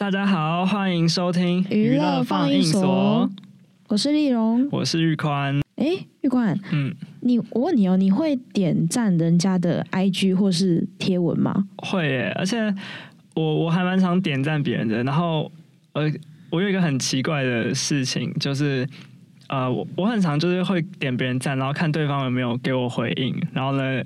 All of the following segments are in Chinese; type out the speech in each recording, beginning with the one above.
大家好，欢迎收听娱乐放映所，我是丽蓉，我是玉宽。哎，玉宽，嗯，你我问你哦，你会点赞人家的 IG 或是贴文吗？会耶，而且我我还蛮常点赞别人的。然后，呃，我有一个很奇怪的事情，就是呃，我我很常就是会点别人赞，然后看对方有没有给我回应。然后呢，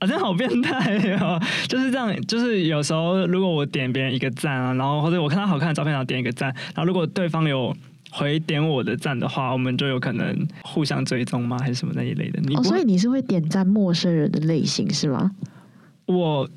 好像好变态哦，就是这样。就是有时候如果我点别人一个赞啊，然后或者我看到好看的照片，然后点一个赞，然后如果对方有回点我的赞的话，我们就有可能互相追踪吗？还是什么那一类的？哦，所以你是会点赞陌生人的类型是吗？我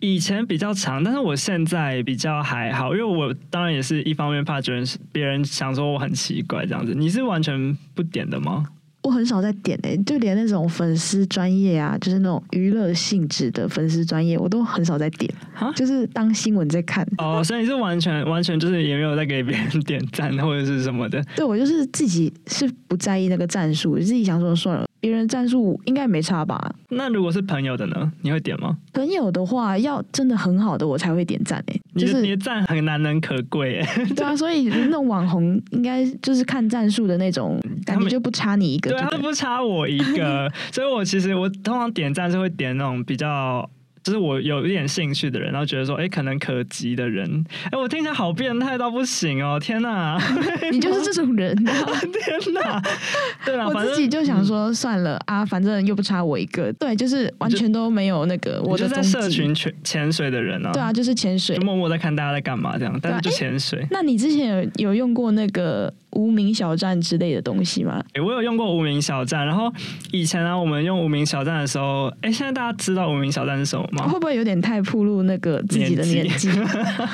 以前比较长，但是我现在比较还好，因为我当然也是一方面怕觉得别人想说我很奇怪这样子。你是完全不点的吗？我很少在点诶、就连那种粉丝专业啊，就是那种娱乐性质的粉丝专业，我都很少在点啊，就是当新闻在看。哦，所以你是完全完全就是也没有在给别人点赞或者是什么的。对我就是自己是不在意那个战术，自己想说算了，别人战术应该没差吧。那如果是朋友的呢？你会点吗？朋友的话，要真的很好的我才会点赞哎、就是你的赞很难能可贵哎。对啊，所以那种网红应该就是看战术的那种，感觉就不差你一个对。他不差我一个，所以我其实我通常点赞是会点那种比较。就是我有一点兴趣的人，然后觉得说，哎、可能可及的人，哎、我听起来好变态到不行哦！天哪，你就是这种人、啊，天哪，对啊，我自己就想说算了啊，反正又不差我一个，对，就是完全都没有那个我的就在社群潜潜水的人啊，对啊，就是潜水就。默默在看大家在干嘛这样，但是就潜水。那你之前有有用过那个无名小站之类的东西吗？诶我有用过无名小站，然后以前呢、我们用无名小站的时候，哎，现在大家知道无名小站是什么吗？会不会有点太暴露那个自己的年纪？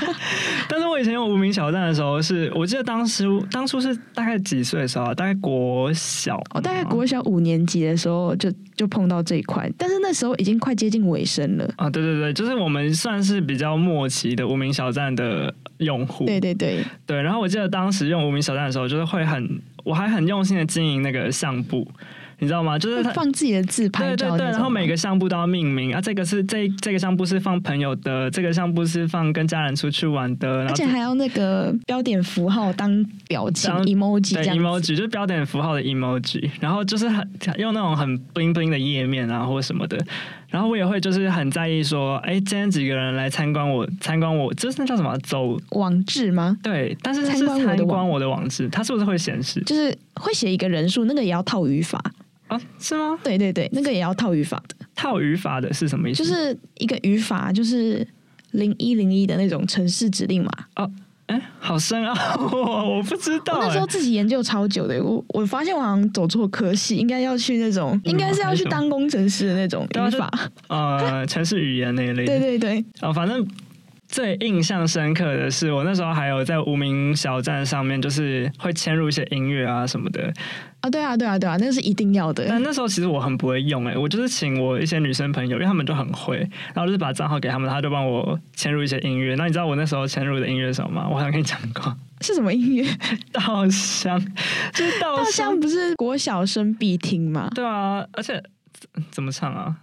但是我以前用无名小站的时候是，我记得当时当初是大概几岁的时候啊？大概国小，哦、大概国小五年级的时候就就碰到这一块，但是那时候已经快接近尾声了。啊，对对对，就是我们算是比较末期的无名小站的用户。对对对，对，然后我记得当时用无名小站的时候，就是会很，我还很用心的经营那个相簿，你知道吗？就是放自己的自拍对对对，然后每个相簿都要命名啊，这个是这这个相簿是放朋友的，这个相簿是放跟家人出去玩的，然后而且还要那个标点符号当表情 emoji 对 emoji 就是标点符号的 emoji，然后就是很用那种很 bling bling 的页面啊或者什么的，然后我也会就是很在意说，哎，今天几个人来参观我参观我，这是那叫什么走？网志吗？对，但是它是参观我的网参观我的网址，它是不是会显示就是会写一个人数，那个也要套语法。啊？是吗？对对对，那个也要套语法的，套语法的是什么意思？就是一个语法，就是零一零一的那种城市指令码。哎，好深奥哦，我不知道那时候自己研究超久的，我我发现我好像走错科系，应该要去那种，应该是要去当工程师的那种语法。呃，城市语言那一类的。对对对，哦，反正最印象深刻的是，我那时候还有在无名小站上面，就是会嵌入一些音乐啊什么的。啊对啊对啊对啊，那个是一定要的。但那时候其实我很不会用、欸，哎，我就是请我一些女生朋友，因为他们就很会，然后就是把账号给他们，他就帮我嵌入一些音乐。那你知道我那时候嵌入的音乐是什么吗？我好像跟你讲过，是什么音乐？稻香，就是稻稻香香，不是国小生必听吗？对啊，而且怎怎么唱啊？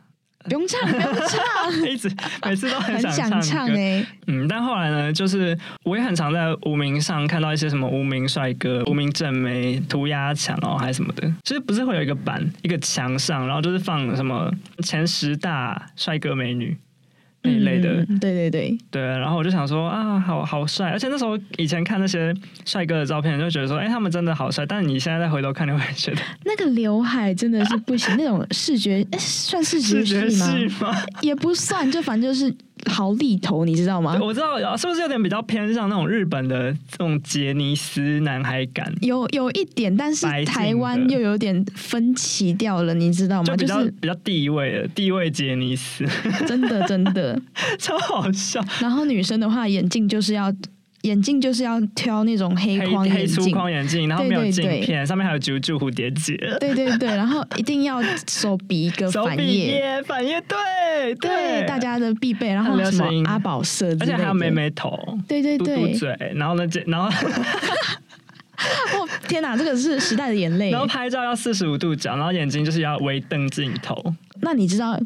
不用唱，不用唱，一直每次都很很想想唱歌。哎、嗯，但后来呢，就是我也很常在无名上看到一些什么无名帅哥、无名正妹、涂鸦墙哦，还是什么的，就是不是会有一个板、一个墙上，然后就是放什么前十大帅哥美女那一类的，嗯对对对，对。然后我就想说啊，好好帅，而且那时候以前看那些帅哥的照片，就觉得说，哎、他们真的好帅。但你现在再回头看，你会觉得 那个刘海真的是不行，那种视觉哎算视觉视觉系吗？也不算，就反正就是好立头，你知道吗？我知道，是不是有点比较偏向那种日本的这种杰尼斯男孩感？有有一点，但是台湾又有点分歧掉了，你知道吗？就比较、就是比较地位的地位杰尼斯，真的真的。超好笑。然后女生的话，眼镜就是要眼镜就是要挑那种黑黑框黑粗眼镜。框眼镜，然后没有对对对镜片，上面还有啾啾蝴蝶结，对对对，然后一定要手比一个反页，耶，反叶，对对大，家的必备。然后什么阿宝色而且还有妹妹头，对对嘟嘟对，嘴，然后呢，这然后 哦天哪，这个是时代的眼泪 然。后拍照要四十五度角，然后眼睛就是要微瞪镜头，那你知道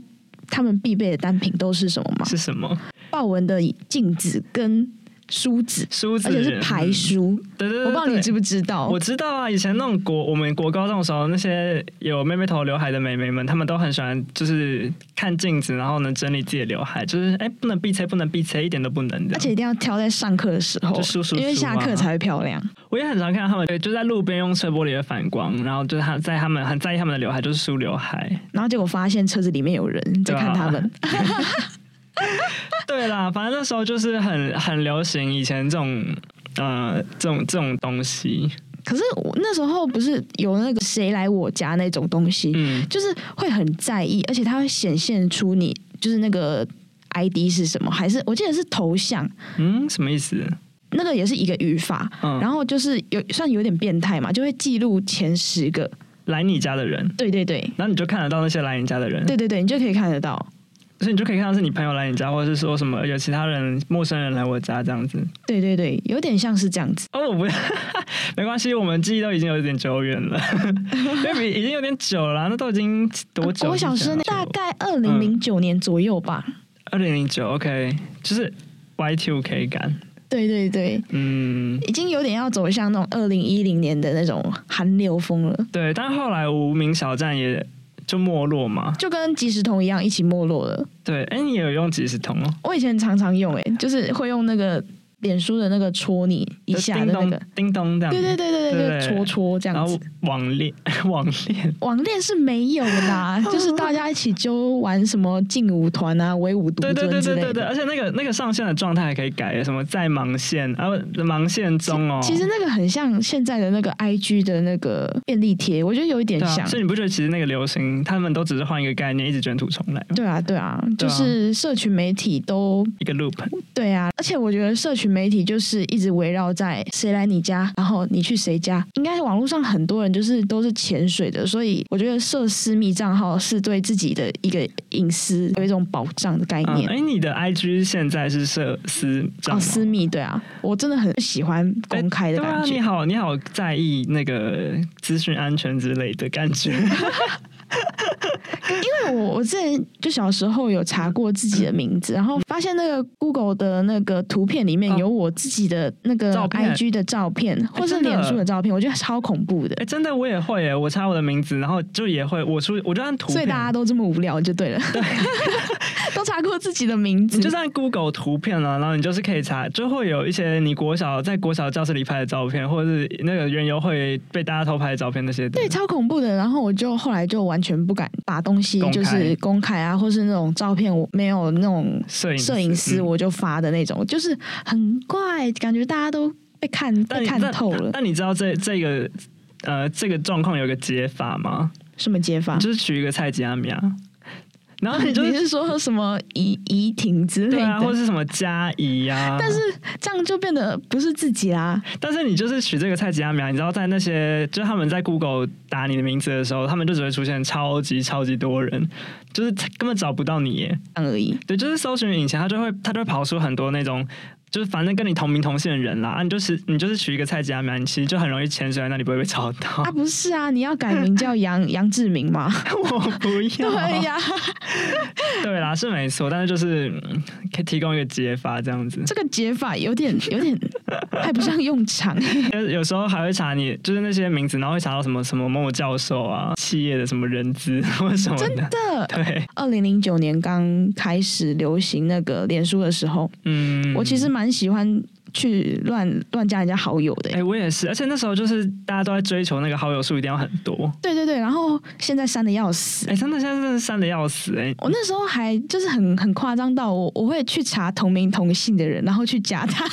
他们必备的单品都是什么吗？是什么？豹纹的镜子跟梳子，梳子，而且是排梳。对对对，我不知道你知不知道？我知道啊，以前那种国我们国高中的时候，那些有妹妹头刘海的妹妹们，她们都很喜欢，就是看镜子，然后呢整理自己的刘海，就是哎不能闭塞，不能闭塞，一点都不能的。而且一定要挑在上课的时候，就梳梳梳啊因为下课才会漂亮。我也很常看到他们就在路边用车玻璃的反光，然后就是他在他们很在意他们的刘海，就是梳刘海。然后结果发现车子里面有人在看他们，对啦，反正那时候就是很很流行以前这种呃这种这种东西，可是我那时候不是有那个谁来我家那种东西，嗯，就是会很在意，而且它会显现出你就是那个 ID 是什么，还是我记得是头像，嗯，什么意思？那个也是一个语法，嗯，然后就是有算有点变态嘛，就会记录前十个，来你家的人，对对对。然后你就看得到那些来你家的人，对对对，你就可以看得到。所以你就可以看到是你朋友来你家，或者是说什么有其他人陌生人来我家这样子。对对对，有点像是这样子。哦，我不，没关系，我们记忆都已经有点久远了，因为已经有点久了，那都已经多久？我小时大概二零零九年左右吧。二零零九，OK，就是 Y two K 感。对对对，嗯，已经有点要走向那种二零一零年的那种韩流风了，对，但后来无名小站也就没落嘛。就跟即时通一样，一起没落了。对，哎，你有用即时通哦？我以前常常用、欸，就是会用那个脸书的那个戳你一下的那个，叮咚这样子。对对对对对，对就戳戳这然后样子。网恋，网恋，网恋是没有啦，就是大家一起揪玩什么劲舞团啊、唯舞独对对尊之类的。对对对对，而且那个那个上线的状态还可以改，什么在盲线啊，不盲线中哦。其实那个很像现在的那个 IG 的那个便利贴，我觉得有一点像。所以你不觉得其实那个流行，他们都只是换一个概念，一直卷土重来吗，对啊，对啊，对啊就是社群媒体都一个 loop。对啊，而且我觉得社群媒体就是一直围绕在谁来你家，然后你去谁家。应该网络上很多人就是都是潜水的，所以我觉得设私密账号是对自己的一个隐私有一种保障的概嗯，念。哎，你的 IG 现在是设私账哦，私密对啊，我真的很喜欢公开的对啊，感觉。你好，你好在意那个资讯安全之类的感觉。因为我我之前就小时候有查过自己的名字，然后发现那个 Google 的那个图片里面哦有我自己的那个照 IG 的照片，或是脸书的照片，我觉得超恐怖的哎，。真的我也会耶，我查我的名字，然后就也会我出，我就按图片，所以大家都这么无聊就对了，对 都查过自己的名字你，就是按 Google 图片啊，然后你就是可以查，就会有一些你国小在国小教室里拍的照片，或者是那个园游会被大家偷拍的照片那些。对，超恐怖的。然后我就后来就完全不敢把东西就是公开啊，或是那种照片我没有那种摄影摄影师嗯我就发的那种，就是很怪，感觉大家都被看被看透了。那你知道这这个呃这个状况有个解法吗？什么解法？就是取一个蔡佳苗，然后你 就你是说什么怡怡婷之类的？对啊，或者是什么佳怡呀，但是这样就变得不是自己啦。但是你就是取这个蔡吉亚苗，你知道在那些就他们在 Google 打你的名字的时候，他们就只会出现超级超级多人，就是根本找不到你耶。这样而已。对，就是搜寻引擎，它就会它就会跑出很多那种。就是反正跟你同名同姓的人啦，啊，你就是你就是取一个蔡吉亚苗，你其实就很容易潜水在那里不会被找到。啊，不是啊，你要改名叫 杨杨志明吗？我不要。对呀，对啦，是没错，但是就是嗯可以提供一个解法这样子。这个解法有点有点派不上用场。有有时候还会查你就是那些名字，然后会查到什么什么某某教授啊，企业的什么人资或什么的。的，对，二零零九年刚开始流行那个脸书的时候，嗯，我其实蛮喜欢去乱乱加人家好友的、哎、我也是，而且那时候就是大家都在追求那个好友数一定要很多。对对对，然后现在删的要死。哎、真的现在真的删的要死哎、我那时候还就是很很夸张到我我会去查同名同姓的人，然后去加他。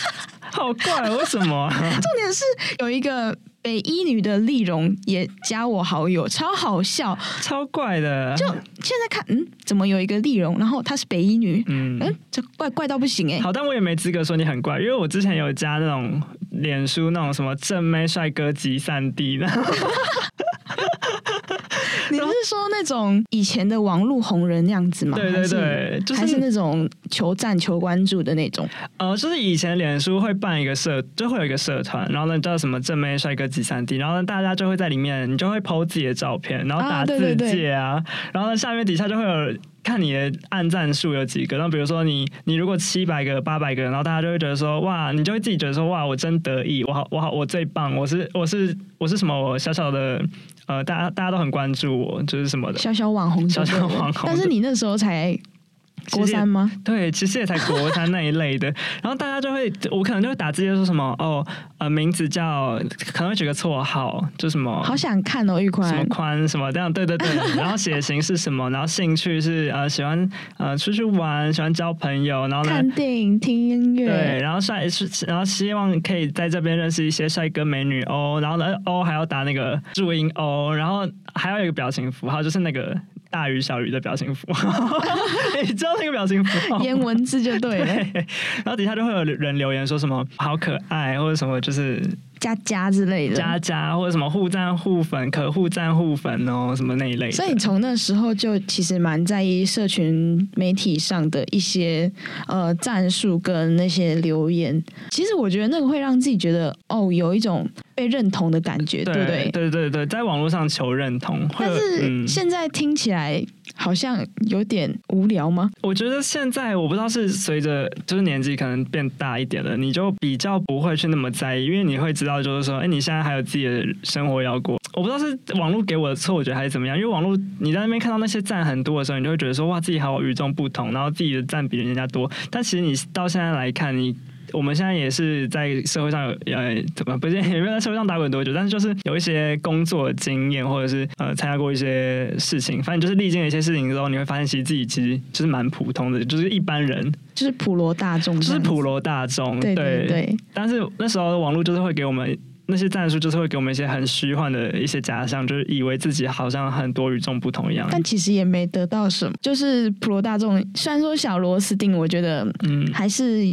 好怪，为什么？啊、重点是有一个北一女的丽蓉也加我好友，超好笑。超怪的。就现在看，嗯，怎么有一个丽蓉，然后她是北一女，嗯，嗯，这怪怪到不行哎、好，但我也没资格说你很怪，因为我之前有加那种脸书那种什么正妹帅哥集散地的，你是说那种以前的网络红人那样子吗？对对对，就还是，还是是那种求赞求关注的那种。呃，就是以前脸书会办一个社，就会有一个社团，然后呢叫什么正妹帅哥集散地，然后呢大家就会在里面，你就会 PO 自己的照片，然后啊打字对对对界啊，然后呢下面底下就会有看你的按赞数有几个。然后比如说你你如果七百个八百个，然后大家就会觉得说哇，你就会自己觉得说哇，我真得意，我好我好我最棒，我是我是我是什么？我小小的呃，大家大家都很关注我，就是什么的小小网红，小小网红。但是你那时候才。国三吗？对，其实也才国三那一类的。然后大家就会，我可能就会打字说什么哦，呃，名字叫，可能会举个绰号，就什么，好想看哦，玉宽，什么宽什么这样，对对对。然后血型是什么？然后兴趣是呃喜欢呃出去玩，喜欢交朋友，然后看电影、听音乐。对，然后帅是，然后希望可以在这边认识一些帅哥美女哦。然后呢，哦还要打那个注音哦，然后还要有一个表情符号，就是那个。大鱼小鱼的表情符号，你知道那个表情符号？颜文字就对了。然后底下就会有人留言说什么好可爱，或者什么就是。加加之类的，加加或者什么互赞互粉，可互赞互粉哦，什么那一类。所以你从那时候就其实蛮在意社群媒体上的一些呃战术跟那些留言。其实我觉得那个会让自己觉得哦，有一种被认同的感觉，对不对？对对对，在网络上求认同。但是现在听起来好像有点无聊吗？我觉得现在我不知道是随着就是年纪可能变大一点了，你就比较不会去那么在意，因为你会知道。就是说，哎，你现在还有自己的生活要过，我不知道是网络给我的错我觉得还是怎么样。因为网络你在那边看到那些赞很多的时候，你就会觉得说，哇，自己好与众不同，然后自己的赞比人家多。但其实你到现在来看，你我们现在也是在社会上有呃，怎么不是也没有在社会上打滚多久，但是就是有一些工作经验，或者是呃参加过一些事情，反正就是历经了一些事情之后，你会发现其实自己其实就是蛮普通的，就是一般人。就是普罗大众，就是普罗大众，对对对。但是那时候网络就是会给我们那些战术，就是会给我们一些很虚幻的一些假象，就是以为自己好像很多与众不同一样。但其实也没得到什么，就是普罗大众。虽然说小螺丝钉，我觉得嗯，还是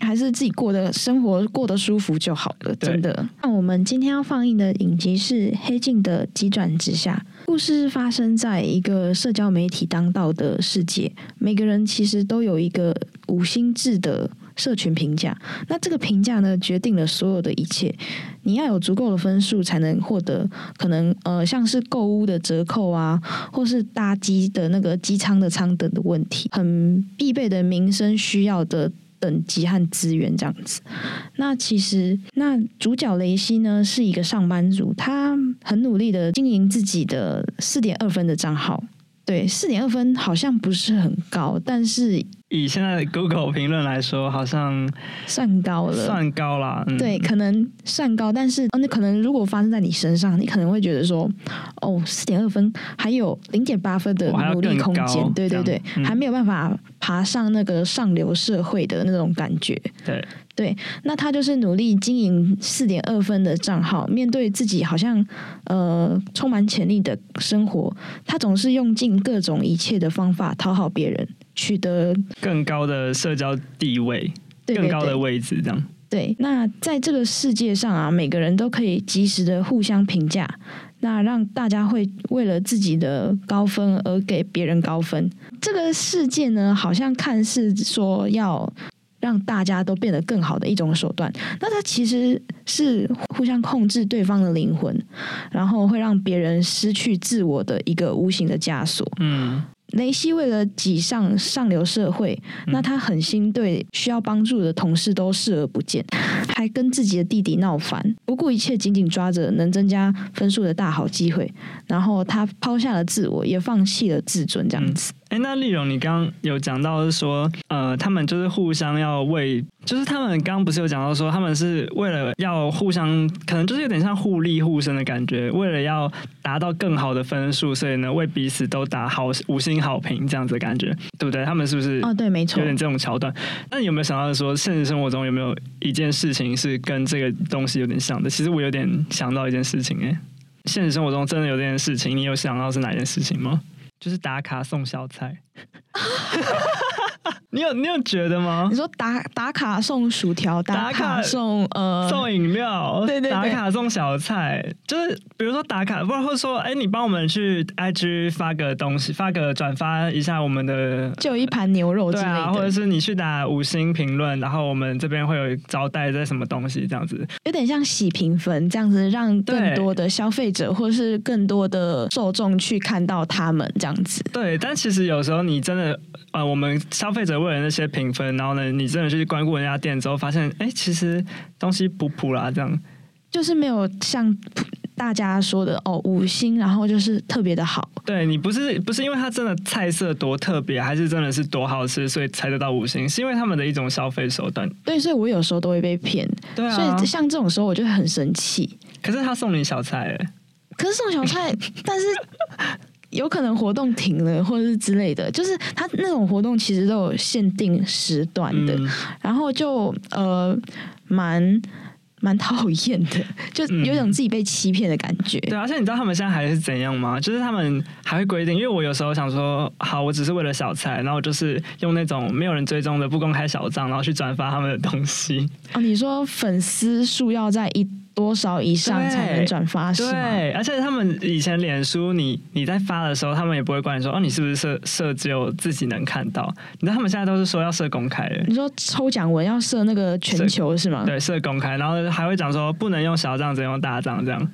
还是自己过的生活过得舒服就好了，真的。那我们今天要放映的影集是《黑镜的急转直下》。故事发生在一个社交媒体当道的世界，每个人其实都有一个五星制的社群评价。那这个评价呢，决定了所有的一切。你要有足够的分数，才能获得可能呃，像是购物的折扣啊，或是搭机的那个机舱的舱等的问题，很必备的民生需要的。等级和资源这样子，那其实那主角雷西呢是一个上班族，他很努力的经营自己的四点二分的账号，对，四点二分好像不是很高，但是。以现在的 Google 评论来说，好像算高了，算高了。对，可能算高，但是那可能如果发生在你身上，你可能会觉得说，哦，四点二分，还有零点八分的努力空间，对对对，还没有办法爬上那个上流社会的那种感觉。对对，那他就是努力经营四点二分的账号，面对自己好像呃充满潜力的生活，他总是用尽各种一切的方法讨好别人。取得更高的社交地位，更高的位置，这样。对，那在这个世界上啊，每个人都可以及时的互相评价，那让大家会为了自己的高分而给别人高分。这个世界呢，好像看似说要让大家都变得更好的一种手段，那它其实是互相控制对方的灵魂，然后会让别人失去自我的一个无形的枷锁。嗯。雷西为了挤上上流社会，那他狠心对需要帮助的同事都视而不见，还跟自己的弟弟闹翻，不顾一切紧紧抓着能增加分数的大好机会，然后他抛下了自我，也放弃了自尊，这样子。哎，那丽蓉，你刚刚有讲到是说，呃，他们就是互相要为，就是他们刚刚不是有讲到说，他们是为了要互相，可能就是有点像互利互生的感觉，为了要达到更好的分数，所以呢，为彼此都打好五星好评这样子的感觉，对不对？他们是不是？哦，对，没错，有点这种桥段。那你有没有想到说，现实生活中有没有一件事情是跟这个东西有点像的？其实我有点想到一件事情，哎，现实生活中真的有这件事情，你有想到是哪件事情吗？就是打卡送小菜，你有你有觉得吗你？说打打卡送薯条，打打卡卡送呃，送饮料，对对对打卡送小菜，就是比如说打卡，不然或者说，哎、你帮我们去 IG 发个东西，发个转发一下我们的。就有一盘牛肉之类对啊，或者，是你去打五星评论，然后我们这边会有招待在什么东西这样子。有点像洗评分这样子，让更多的消费者或是更多的受众去看到他们这样子。对，但其实有时候你真的，呃，我们消费者为了那些评分，然后呢，你真的去光顾人家店之后，发现，哎，其实东西普普啦，这样。就是没有像大家说的哦五星，然后就是特别的好。对你不是不是因为它真的菜色多特别，还是真的是多好吃，所以才得到五星，是因为他们的一种消费手段。对，所以我有时候都会被骗，对啊，所以像这种时候我就会很生气。可是他送你小菜，哎，可是送小菜，但是有可能活动停了，或者是之类的，就是他那种活动其实都有限定时段的，嗯然后就呃蛮蛮讨厌的，就有种自己被欺骗的感觉。对啊，而且你知道他们现在还是怎样吗？就是他们还会规定，因为我有时候想说，好，我只是为了小菜，然后我就是用那种没有人追踪的不公开小账，然后去转发他们的东西。哦，你说粉丝数要在一多少以上才能转发是？对，而且他们以前脸书你你在发的时候，他们也不会管你说哦，你是不是设设只有自己能看到？你知道他们现在都是说要设公开的。你说抽奖文要设那个全球是吗？对，设公开，然后还会讲说不能用小账，只能用大账，这样。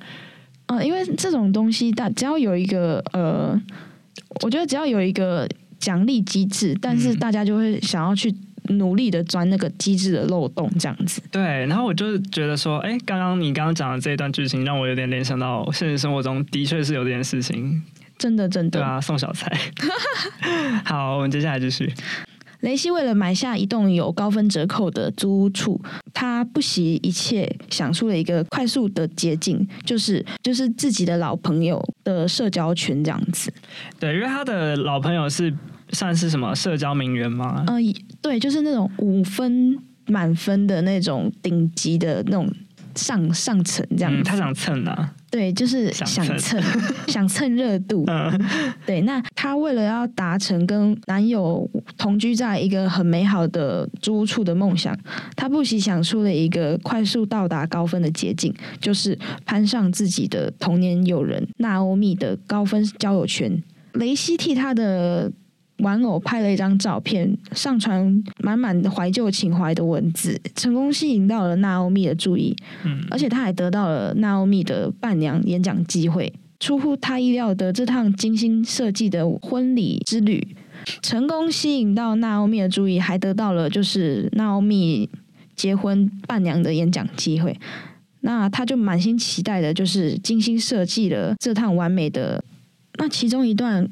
嗯、因为这种东西，大只要有一个呃，我觉得只要有一个奖励机制，但是嗯大家就会想要去努力的钻那个机制的漏洞，这样子。对，然后我就觉得说，哎，刚刚你刚刚讲的这一段剧情，让我有点联想到现实生活中的确是有这件事情。真的，真的。对啊，送小菜。好，我们接下来继续。雷西为了买下一栋有高分折扣的租屋处，他不惜一切想出了一个快速的捷径，就是就是自己的老朋友的社交圈这样子。对，因为他的老朋友是算是什么社交名媛吗？嗯、对，就是那种五分满分的那种顶级的那种上上层这样他想蹭啊。对，就是想蹭 想蹭热度。嗯对，那她为了要达成跟男友同居在一个很美好的租屋处的梦想，她不惜想出了一个快速到达高分的捷径，就是攀上自己的童年友人娜欧米的高分交友圈。雷西替她的玩偶拍了一张照片，上传满满的怀旧情怀的文字，成功吸引到了娜欧米的注意。嗯，而且他还得到了娜欧米的伴娘演讲机会。出乎他意料的，这趟精心设计的婚礼之旅，成功吸引到娜欧米的注意，还得到了就是娜欧米结婚伴娘的演讲机会。那他就满心期待的，就是精心设计了这趟完美的。那其中一段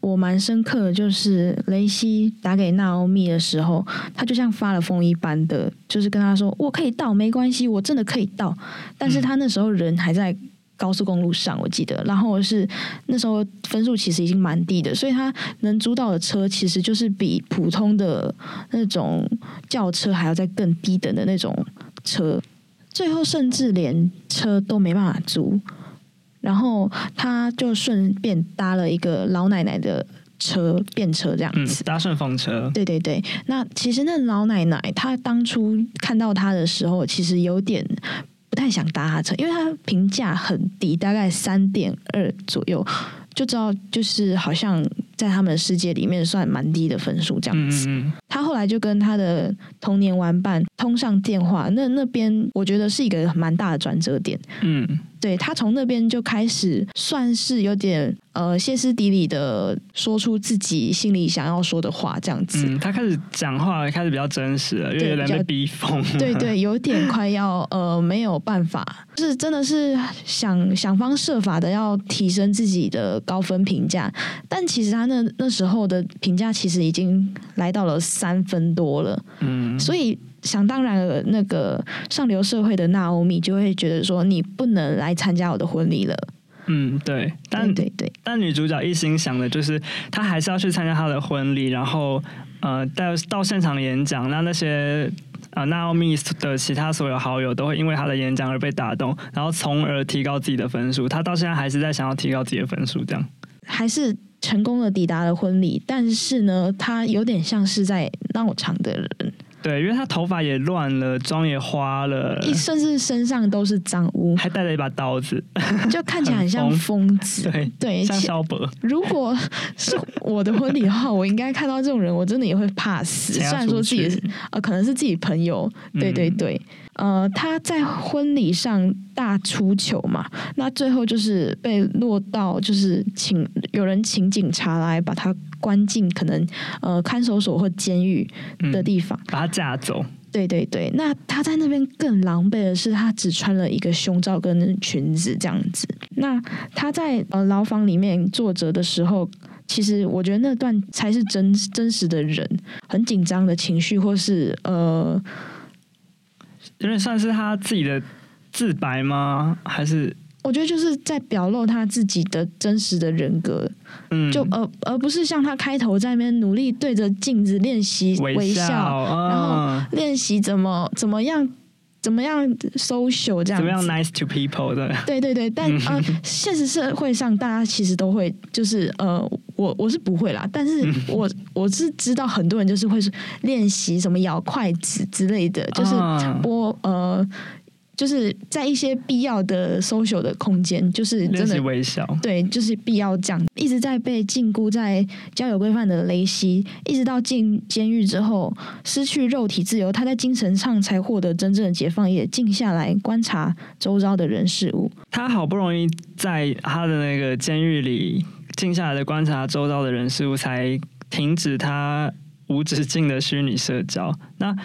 我蛮深刻的，就是雷西打给娜欧米的时候，他就像发了疯一般的，就是跟他说：“我可以到，没关系，我真的可以到。”但是他那时候人还在高速公路上，我记得，然后是那时候分数其实已经蛮低的，所以他能租到的车其实就是比普通的那种轿车还要再更低等的那种车，最后甚至连车都没办法租。然后他就顺便搭了一个老奶奶的车便车这样嗯子。，搭顺风车。对对对，那其实那老奶奶她当初看到他的时候，其实有点不太想搭他车，因为他评价很低，大概三点二左右，就知道就是好像在他们的世界里面算蛮低的分数这样子。嗯嗯嗯，他后来就跟他的童年玩伴通上电话，那那边我觉得是一个蛮大的转折点。嗯，对他从那边就开始算是有点呃歇斯底里的说出自己心里想要说的话，这样子。嗯，他开始讲话开始比较真实了，因为被逼疯。对对，有点快要呃没有办法，就是真的是想想方设法的要提升自己的高分评价，但其实他那那时候的评价其实已经来到了三分多了，嗯，所以想当然了，那个上流社会的娜欧米就会觉得说你不能来参加我的婚礼了。嗯，对，但对对对，但女主角一心想的就是，她还是要去参加她的婚礼，然后呃，到到现场演讲。那那些呃 Naomi 的其他所有好友都会因为她的演讲而被打动，然后从而提高自己的分数。她到现在还是在想要提高自己的分数，这样。还是成功的抵达了婚礼，但是呢，他有点像是在闹场的人。对，因为他头发也乱了，妆也花了，甚至身上都是脏污，还带了一把刀子，就看起来很像疯子。对对，像肖伯。如果是我的婚礼的话，我应该看到这种人，我真的也会怕死。虽然说自己是呃，可能是自己朋友，对对对。呃，他在婚礼上大出糗嘛，那最后就是被落到就是请有人请警察来把他关进可能呃看守所或监狱的地方，把他架走。对对对，那他在那边更狼狈的是，他只穿了一个胸罩跟裙子这样子。那他在呃牢房里面坐着的时候，其实我觉得那段才是真真实的人很紧张的情绪，或是呃。有点算是他自己的自白吗？还是我觉得就是在表露他自己的真实的人格，嗯，就而而不是像他开头在那边努力对着镜子练习微笑，然后练习怎么怎么样怎么样 social 这样，怎么样 nice to people 的，对对对，但呃，现实社会上大家其实都会就是呃，我我是不会啦，但是我我是知道很多人就是会练习什么咬筷子之类的，就是播呃。就是在一些必要的 social 的空间，就是真的微笑，对，就是必要这样。一直在被禁锢在交友规范的雷西，一直到进监狱之后，失去肉体自由，他在精神上才获得真正的解放，也静下来观察周遭的人事物。他好不容易在他的那个监狱里静下来的观察周遭的人事物，才停止他无止境的虚拟社交。那。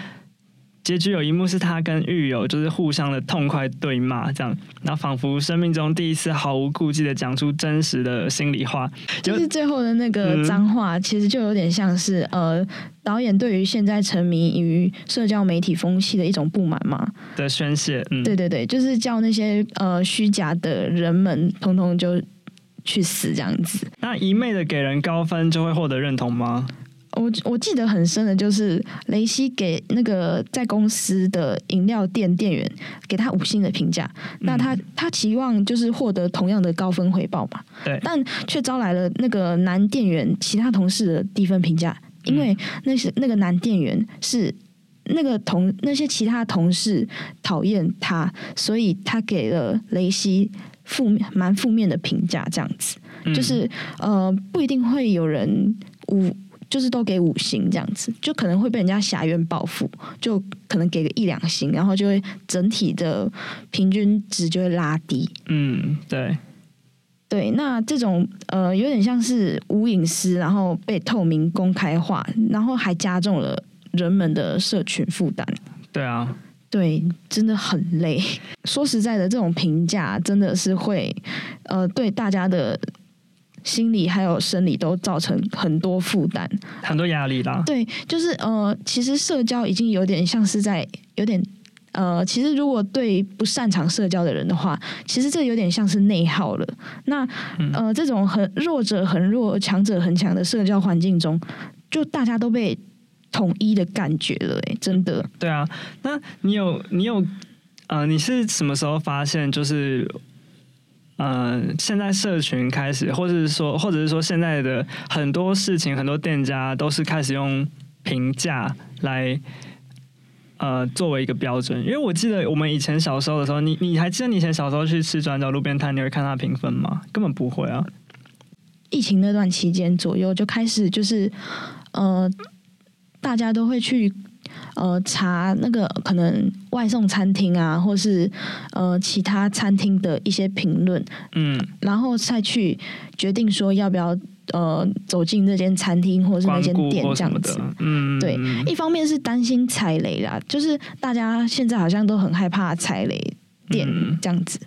结局有一幕是他跟狱友就是互相的痛快对骂，这样，然后仿佛生命中第一次毫无顾忌的讲出真实的心里话，就是最后的那个脏话，其实就有点像是呃导演对于现在沉迷于社交媒体风气的一种不满嘛的宣泄。嗯，对对对，就是叫那些呃虚假的人们通通就去死这样子。那一昧的给人高分就会获得认同吗？我我记得很深的就是雷西给那个在公司的饮料店店员给他五星的评价，那他他期望就是获得同样的高分回报嘛，对，但却招来了那个男店员其他同事的低分评价，因为那是那个男店员是那个同那些其他同事讨厌他，所以他给了雷西负面蛮负面的评价，这样子就是呃不一定会有人五。就是都给五星这样子，就可能会被人家狭怨报复，就可能给个一两星，然后就会整体的平均值就会拉低。嗯，对，对，那这种呃有点像是无隐私，然后被透明公开化，然后还加重了人们的社群负担。对啊，对，真的很累。说实在的，这种评价真的是会呃对大家的。心理还有生理都造成很多负担，很多压力啦。对，就是呃，其实社交已经有点像是在有点呃，其实如果对不擅长社交的人的话，其实这有点像是内耗了。那呃，这种很弱者很弱、强者很强的社交环境中，就大家都被统一的感觉了，哎，真的。对啊，那你有你有呃，你是什么时候发现就是？嗯，现在社群开始，或者是说，或者是说，现在的很多事情，很多店家都是开始用评价来呃作为一个标准。因为我记得我们以前小时候的时候，你你还记得你以前小时候去吃转角路边摊，你会看他评分吗？根本不会啊。疫情那段期间左右就开始，就是呃，大家都会去。呃，查那个可能外送餐厅啊，或是呃其他餐厅的一些评论，嗯，然后再去决定说要不要呃走进那间餐厅或是那间店这样子，嗯，对，一方面是担心踩雷啦，就是大家现在好像都很害怕踩雷店这样子，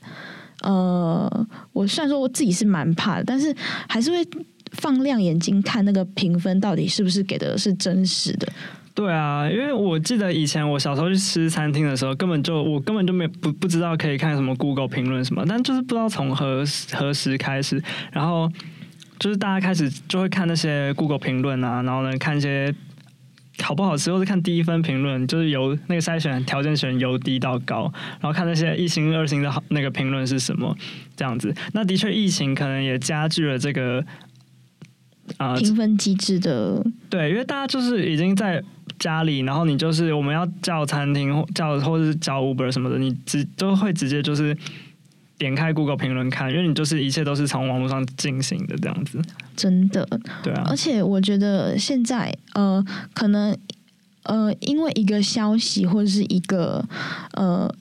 呃，我虽然说我自己是蛮怕的，但是还是会放亮眼睛看那个评分到底是不是给的是真实的。对啊，因为我记得以前我小时候去吃餐厅的时候，根本就我根本就没不不知道可以看什么 Google 评论什么，但就是不知道从何何时开始，然后就是大家开始就会看那些 Google 评论啊，然后呢看一些好不好吃，或是看第一分评论，就是由那个筛选条件选由低到高，然后看那些一星二星的好那个评论是什么这样子。那的确，疫情可能也加剧了这个。啊、评分机制的，对，因为大家就是已经在家里，然后你就是我们要叫餐厅或叫或者是叫 Uber 什么的，你直都会直接就是点开 Google 评论看，因为你就是一切都是从网络上进行的这样子。真的。对啊而，且我觉得现在呃，可能呃，因为一个消息或者是一个呃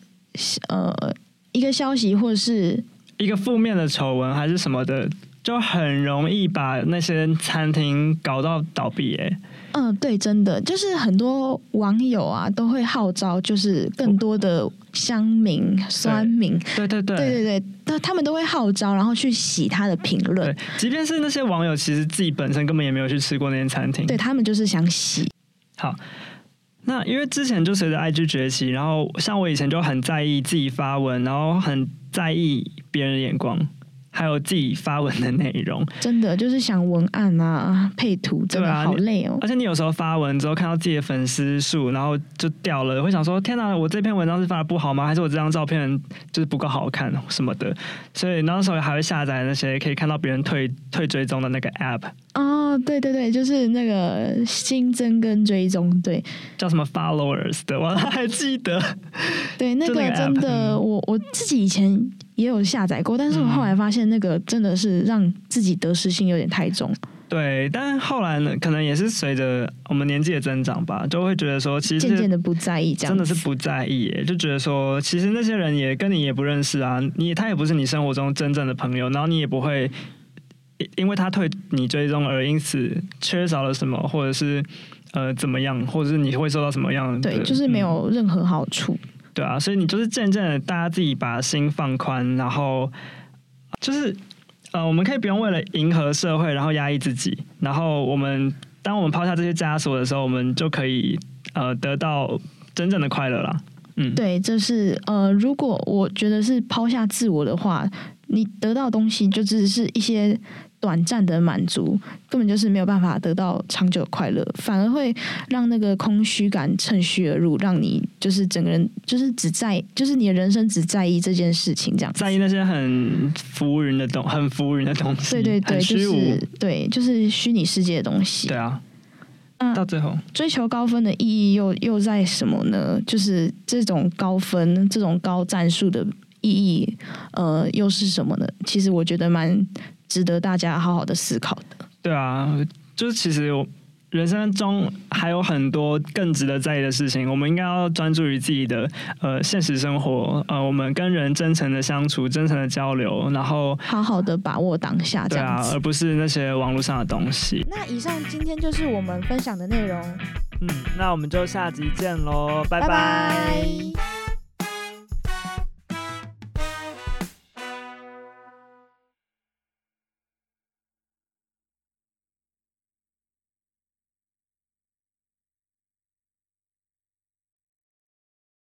呃一个消息或者是一个负面的丑闻还是什么的，就很容易把那些餐厅搞到倒闭、欸。嗯，对，真的就是很多网友啊都会号召，就是更多的乡民、酸民，对对对对对对，那他们都会号召，然后去洗他的评论对，，即便是那些网友，其实自己本身根本也没有去吃过那间餐厅。对他们就是想洗。好，那因为之前就随着 IG 崛起，然后像我以前就很在意自己发文，然后很在意别人的眼光，还有自己发文的内容。真的就是想文案啊、配图，真的好累哦。而且你有时候发文之后，看到自己的粉丝数，然后就掉了，会想说：天哪，我这篇文章是发的不好吗？还是我这张照片就是不够好看什么的？所以那时候还会下载那些可以看到别人退退追踪的那个 app，哦，对对对，就是那个新增跟追踪，对叫什么 followers 的，我还记得。对，那个真的，嗯我我自己以前也有下载过，但是我后来发现那个真的是让自己得失心有点太重，对，但后来呢，可能也是随着我们年纪的增长吧，就会觉得说，其实渐渐的不在意这样。真的是不在意耶，就觉得说，其实那些人也跟你也不认识啊，你他也不是你生活中真正的朋友，然后你也不会因因为他退你追踪而因此缺少了什么，或者是呃怎么样，或者是你会受到什么样的对，就是没、嗯有任何好处。对啊，所以你就是渐渐的大家自己把心放宽，然后就是呃，我们可以不用为了迎合社会，然后压抑自己，然后我们当我们抛下这些枷锁的时候，我们就可以呃得到真正的快乐了。嗯，对，就是呃，如果我觉得是抛下自我的话，你得到东西就只是一些短暂的满足，根本就是没有办法得到长久的快乐，反而会让那个空虚感趁虚而入，让你就是整个人就是只在，就是你的人生只在意这件事情这样。在意那些很浮云的东，很浮云的东西，对对对，就。是对，就是虚拟世界的东西。对啊，嗯到最后，追求高分的意义又又在什么呢？就是这种高分、这种高战术的意义，呃，又是什么呢？其实我觉得蛮值得大家好好的思考的。对啊，就是其实我人生中还有很多更值得在意的事情，我们应该要专注于自己的呃现实生活，呃，我们跟人真诚的相处、真诚的交流，然后好好的把握当下，这对啊，样。而不是那些网络上的东西。那以上今天就是我们分享的内容，嗯，那我们就下集见喽，拜拜拜